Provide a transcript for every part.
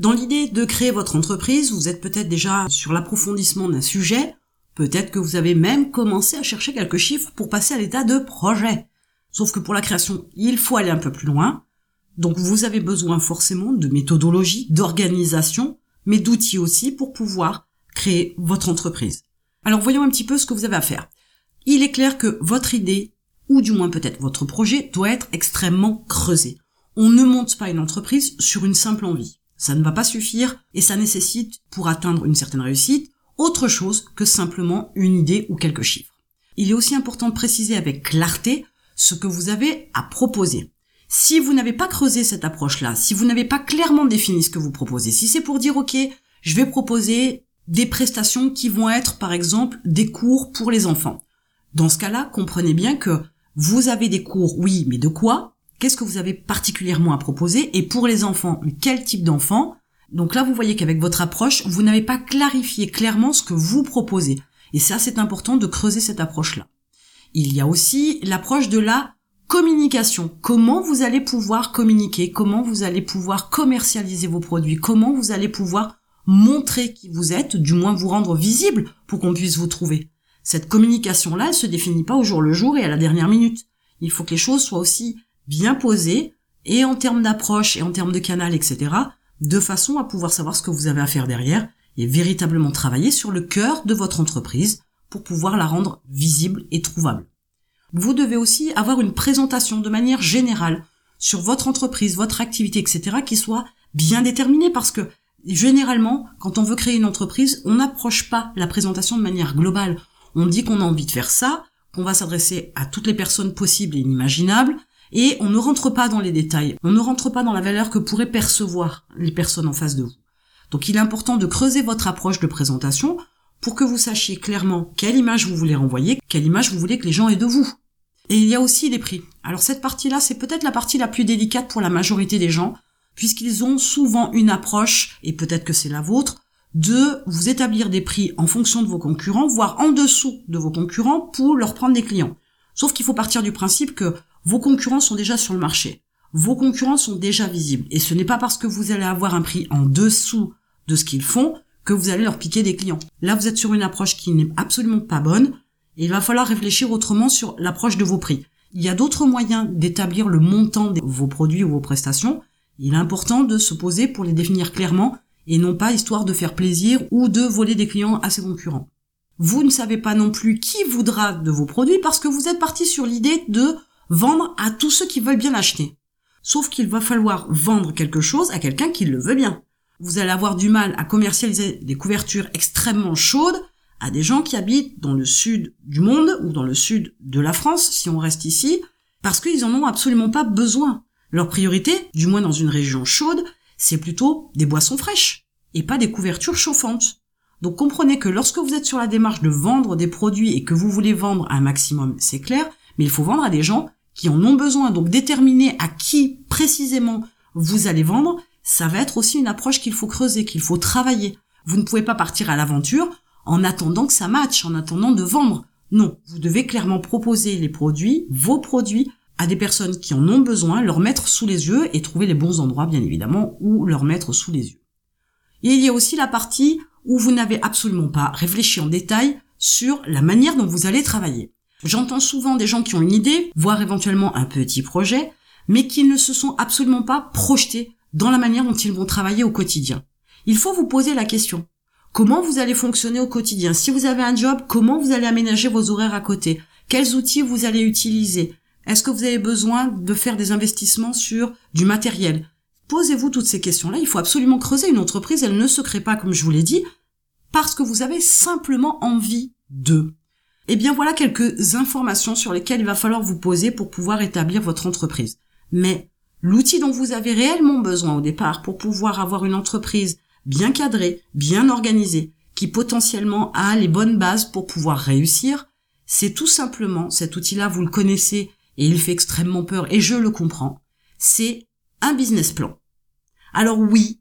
Dans l'idée de créer votre entreprise, vous êtes peut-être déjà sur l'approfondissement d'un sujet, peut-être que vous avez même commencé à chercher quelques chiffres pour passer à l'état de projet. Sauf que pour la création, il faut aller un peu plus loin. Donc vous avez besoin forcément de méthodologie, d'organisation, mais d'outils aussi pour pouvoir créer votre entreprise. Alors voyons un petit peu ce que vous avez à faire. Il est clair que votre idée, ou du moins peut-être votre projet, doit être extrêmement creusé. On ne monte pas une entreprise sur une simple envie. Ça ne va pas suffire et ça nécessite, pour atteindre une certaine réussite, autre chose que simplement une idée ou quelques chiffres. Il est aussi important de préciser avec clarté ce que vous avez à proposer. Si vous n'avez pas creusé cette approche-là, si vous n'avez pas clairement défini ce que vous proposez, si c'est pour dire ok, je vais proposer des prestations qui vont être par exemple des cours pour les enfants. Dans ce cas-là, comprenez bien que vous avez des cours, oui, mais de quoi? Qu'est-ce que vous avez particulièrement à proposer Et pour les enfants, quel type d'enfants? Donc là, vous voyez qu'avec votre approche, vous n'avez pas clarifié clairement ce que vous proposez. Et ça, c'est important de creuser cette approche-là. Il y a aussi l'approche de la communication. Comment vous allez pouvoir communiquer, comment vous allez pouvoir commercialiser vos produits, comment vous allez pouvoir montrer qui vous êtes, du moins vous rendre visible pour qu'on puisse vous trouver? Cette communication-là, elle se définit pas au jour le jour et à la dernière minute. Il faut que les choses soient aussi bien posées, et en termes d'approche et en termes de canal, etc., de façon à pouvoir savoir ce que vous avez à faire derrière et véritablement travailler sur le cœur de votre entreprise pour pouvoir la rendre visible et trouvable. Vous devez aussi avoir une présentation de manière générale sur votre entreprise, votre activité, etc., qui soit bien déterminée parce que généralement, quand on veut créer une entreprise, on n'approche pas la présentation de manière globale. On dit qu'on a envie de faire ça, qu'on va s'adresser à toutes les personnes possibles et inimaginables, et on ne rentre pas dans les détails. On ne rentre pas dans la valeur que pourraient percevoir les personnes en face de vous. Donc il est important de creuser votre approche de présentation pour que vous sachiez clairement quelle image vous voulez renvoyer, quelle image vous voulez que les gens aient de vous. Et il y a aussi les prix. Alors cette partie-là, c'est peut-être la partie la plus délicate pour la majorité des gens, puisqu'ils ont souvent une approche, et peut-être que c'est la vôtre, de vous établir des prix en fonction de vos concurrents, voire en dessous de vos concurrents pour leur prendre des clients. Sauf qu'il faut partir du principe que vos concurrents sont déjà sur le marché. Vos concurrents sont déjà visibles. Et ce n'est pas parce que vous allez avoir un prix en dessous de ce qu'ils font que vous allez leur piquer des clients. Là, vous êtes sur une approche qui n'est absolument pas bonne et il va falloir réfléchir autrement sur l'approche de vos prix. Il y a d'autres moyens d'établir le montant de vos produits ou vos prestations. Il est important de se poser pour les définir clairement et non pas histoire de faire plaisir ou de voler des clients à ses concurrents. Vous ne savez pas non plus qui voudra de vos produits parce que vous êtes parti sur l'idée de vendre à tous ceux qui veulent bien acheter. Sauf qu'il va falloir vendre quelque chose à quelqu'un qui le veut bien vous allez avoir du mal à commercialiser des couvertures extrêmement chaudes à des gens qui habitent dans le sud du monde ou dans le sud de la France, si on reste ici, parce qu'ils en ont absolument pas besoin. Leur priorité, du moins dans une région chaude, c'est plutôt des boissons fraîches et pas des couvertures chauffantes. Donc comprenez que lorsque vous êtes sur la démarche de vendre des produits et que vous voulez vendre un maximum, c'est clair, mais il faut vendre à des gens qui en ont besoin. Donc déterminer à qui précisément vous allez vendre, ça va être aussi une approche qu'il faut creuser, qu'il faut travailler. Vous ne pouvez pas partir à l'aventure en attendant que ça matche, en attendant de vendre. Non, vous devez clairement proposer les produits, vos produits, à des personnes qui en ont besoin, leur mettre sous les yeux et trouver les bons endroits, bien évidemment, où leur mettre sous les yeux. Et il y a aussi la partie où vous n'avez absolument pas réfléchi en détail sur la manière dont vous allez travailler. J'entends souvent des gens qui ont une idée, voire éventuellement un petit projet, mais qui ne se sont absolument pas projetés dans la manière dont ils vont travailler au quotidien. Il faut vous poser la question. Comment vous allez fonctionner au quotidien? Si vous avez un job, comment vous allez aménager vos horaires à côté? Quels outils vous allez utiliser? Est-ce que vous avez besoin de faire des investissements sur du matériel? Posez-vous toutes ces questions-là. Il faut absolument creuser. Une entreprise, elle ne se crée pas, comme je vous l'ai dit, parce que vous avez simplement envie de. Eh bien voilà quelques informations sur lesquelles il va falloir vous poser pour pouvoir établir votre entreprise. Mais L'outil dont vous avez réellement besoin au départ pour pouvoir avoir une entreprise bien cadrée, bien organisée, qui potentiellement a les bonnes bases pour pouvoir réussir, c'est tout simplement, cet outil-là, vous le connaissez et il fait extrêmement peur et je le comprends, c'est un business plan. Alors oui,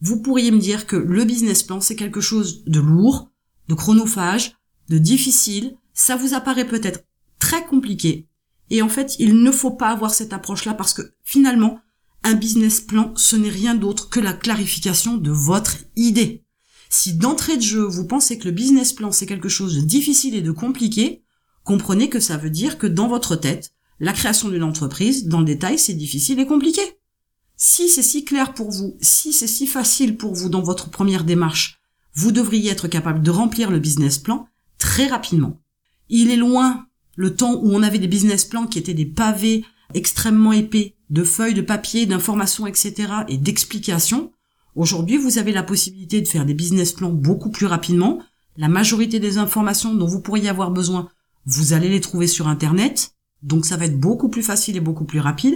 vous pourriez me dire que le business plan, c'est quelque chose de lourd, de chronophage, de difficile, ça vous apparaît peut-être très compliqué, et en fait, il ne faut pas avoir cette approche-là parce que finalement, Un business plan, ce n'est rien d'autre que la clarification de votre idée. Si d'entrée de jeu, vous pensez que le business plan, c'est quelque chose de difficile et de compliqué, comprenez que ça veut dire que dans votre tête, la création d'une entreprise, dans le détail, c'est difficile et compliqué. Si c'est si clair pour vous, si c'est si facile pour vous dans votre première démarche, vous devriez être capable de remplir le business plan très rapidement. Il est loin le temps où on avait des business plans qui étaient des pavés extrêmement épais de feuilles de papier, d'informations, etc. et d'explications. Aujourd'hui, vous avez la possibilité de faire des business plans beaucoup plus rapidement. La majorité des informations dont vous pourriez avoir besoin, vous allez les trouver sur Internet. Donc ça va être beaucoup plus facile et beaucoup plus rapide.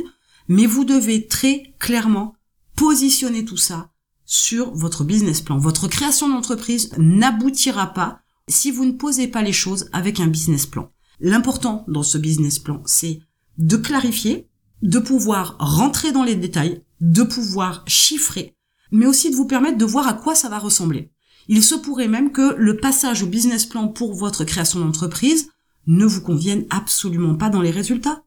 Mais vous devez très clairement positionner tout ça sur votre business plan. Votre création d'entreprise n'aboutira pas si vous ne posez pas les choses avec un business plan. L'important dans ce business plan, c'est de clarifier, de pouvoir rentrer dans les détails, de pouvoir chiffrer, mais aussi de vous permettre de voir à quoi ça va ressembler. Il se pourrait même que le passage au business plan pour votre création d'entreprise ne vous convienne absolument pas dans les résultats.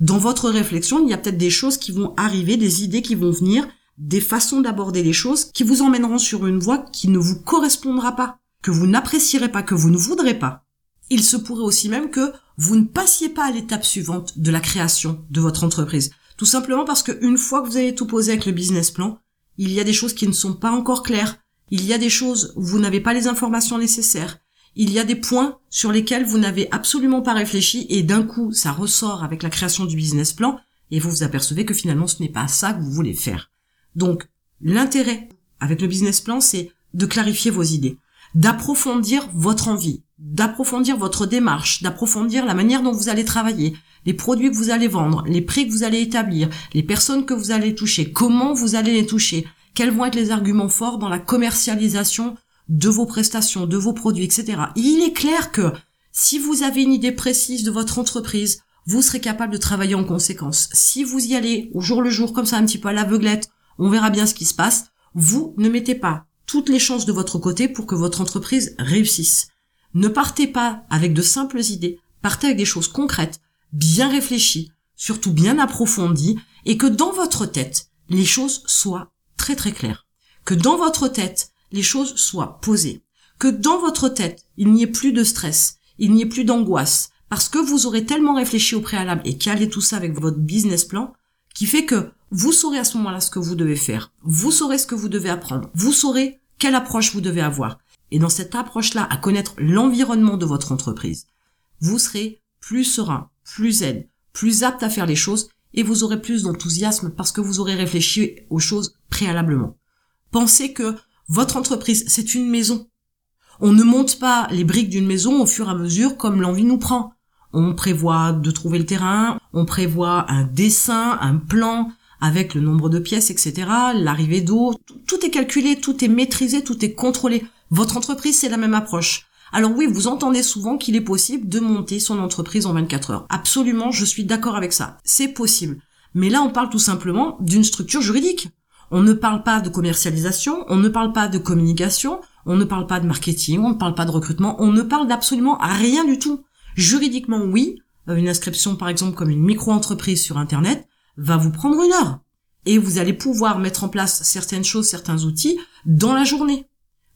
Dans votre réflexion, il y a peut-être des choses qui vont arriver, des idées qui vont venir, des façons d'aborder les choses qui vous emmèneront sur une voie qui ne vous correspondra pas, que vous n'apprécierez pas, que vous ne voudrez pas. Il se pourrait aussi même que vous ne passiez pas à l'étape suivante de la création de votre entreprise. Tout simplement parce qu'une fois que vous avez tout posé avec le business plan, il y a des choses qui ne sont pas encore claires. Il y a des choses où vous n'avez pas les informations nécessaires. Il y a des points sur lesquels vous n'avez absolument pas réfléchi et d'un coup, ça ressort avec la création du business plan et vous vous apercevez que finalement, ce n'est pas ça que vous voulez faire. Donc, l'intérêt avec le business plan, c'est de clarifier vos idées, d'approfondir votre envie, d'approfondir votre démarche, d'approfondir la manière dont vous allez travailler, les produits que vous allez vendre, les prix que vous allez établir, les personnes que vous allez toucher, comment vous allez les toucher, quels vont être les arguments forts dans la commercialisation de vos prestations, de vos produits, etc. il est clair que si vous avez une idée précise de votre entreprise, vous serez capable de travailler en conséquence. Si vous y allez au jour le jour, comme ça un petit peu à l'aveuglette, on verra bien ce qui se passe, vous ne mettez pas toutes les chances de votre côté pour que votre entreprise réussisse. Ne partez pas avec de simples idées, partez avec des choses concrètes, bien réfléchies, surtout bien approfondies, et que dans votre tête, les choses soient très très claires. Que dans votre tête, les choses soient posées. Que dans votre tête, il n'y ait plus de stress, il n'y ait plus d'angoisse, parce que vous aurez tellement réfléchi au préalable et calé tout ça avec votre business plan, qui fait que vous saurez à ce moment-là ce que vous devez faire, vous saurez ce que vous devez apprendre, vous saurez quelle approche vous devez avoir et dans cette approche-là à connaître l'environnement de votre entreprise, vous serez plus serein, plus zen, plus apte à faire les choses et vous aurez plus d'enthousiasme parce que vous aurez réfléchi aux choses préalablement. Pensez que votre entreprise, c'est une maison. On ne monte pas les briques d'une maison au fur et à mesure comme l'envie nous prend. On prévoit de trouver le terrain, on prévoit un dessin, un plan avec le nombre de pièces, etc., l'arrivée d'eau. Tout est calculé, tout est maîtrisé, tout est contrôlé. Votre entreprise, c'est la même approche. Alors oui, vous entendez souvent qu'il est possible de monter son entreprise en 24 heures. Absolument, je suis d'accord avec ça. C'est possible. Mais là, on parle tout simplement d'une structure juridique. On ne parle pas de commercialisation, on ne parle pas de communication, on ne parle pas de marketing, on ne parle pas de recrutement, on ne parle d'absolument rien du tout. Juridiquement, oui, euh, une inscription par exemple comme une micro-entreprise sur Internet va vous prendre une heure. Et vous allez pouvoir mettre en place certaines choses, certains outils dans la journée.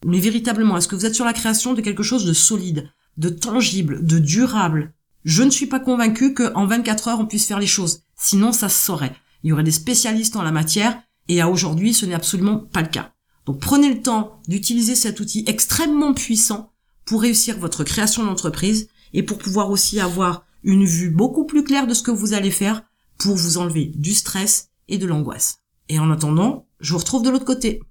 Mais véritablement, est-ce que vous êtes sur la création de quelque chose de solide, de tangible, de durable? Je ne suis pas convaincu qu'en 24 heures on puisse faire les choses. Sinon, ça se saurait. Il y aurait des spécialistes en la matière, et à aujourd'hui, ce n'est absolument pas le cas. Donc prenez le temps d'utiliser cet outil extrêmement puissant pour réussir votre création d'entreprise et pour pouvoir aussi avoir une vue beaucoup plus claire de ce que vous allez faire pour vous enlever du stress et de l'angoisse. Et en attendant, je vous retrouve de l'autre côté.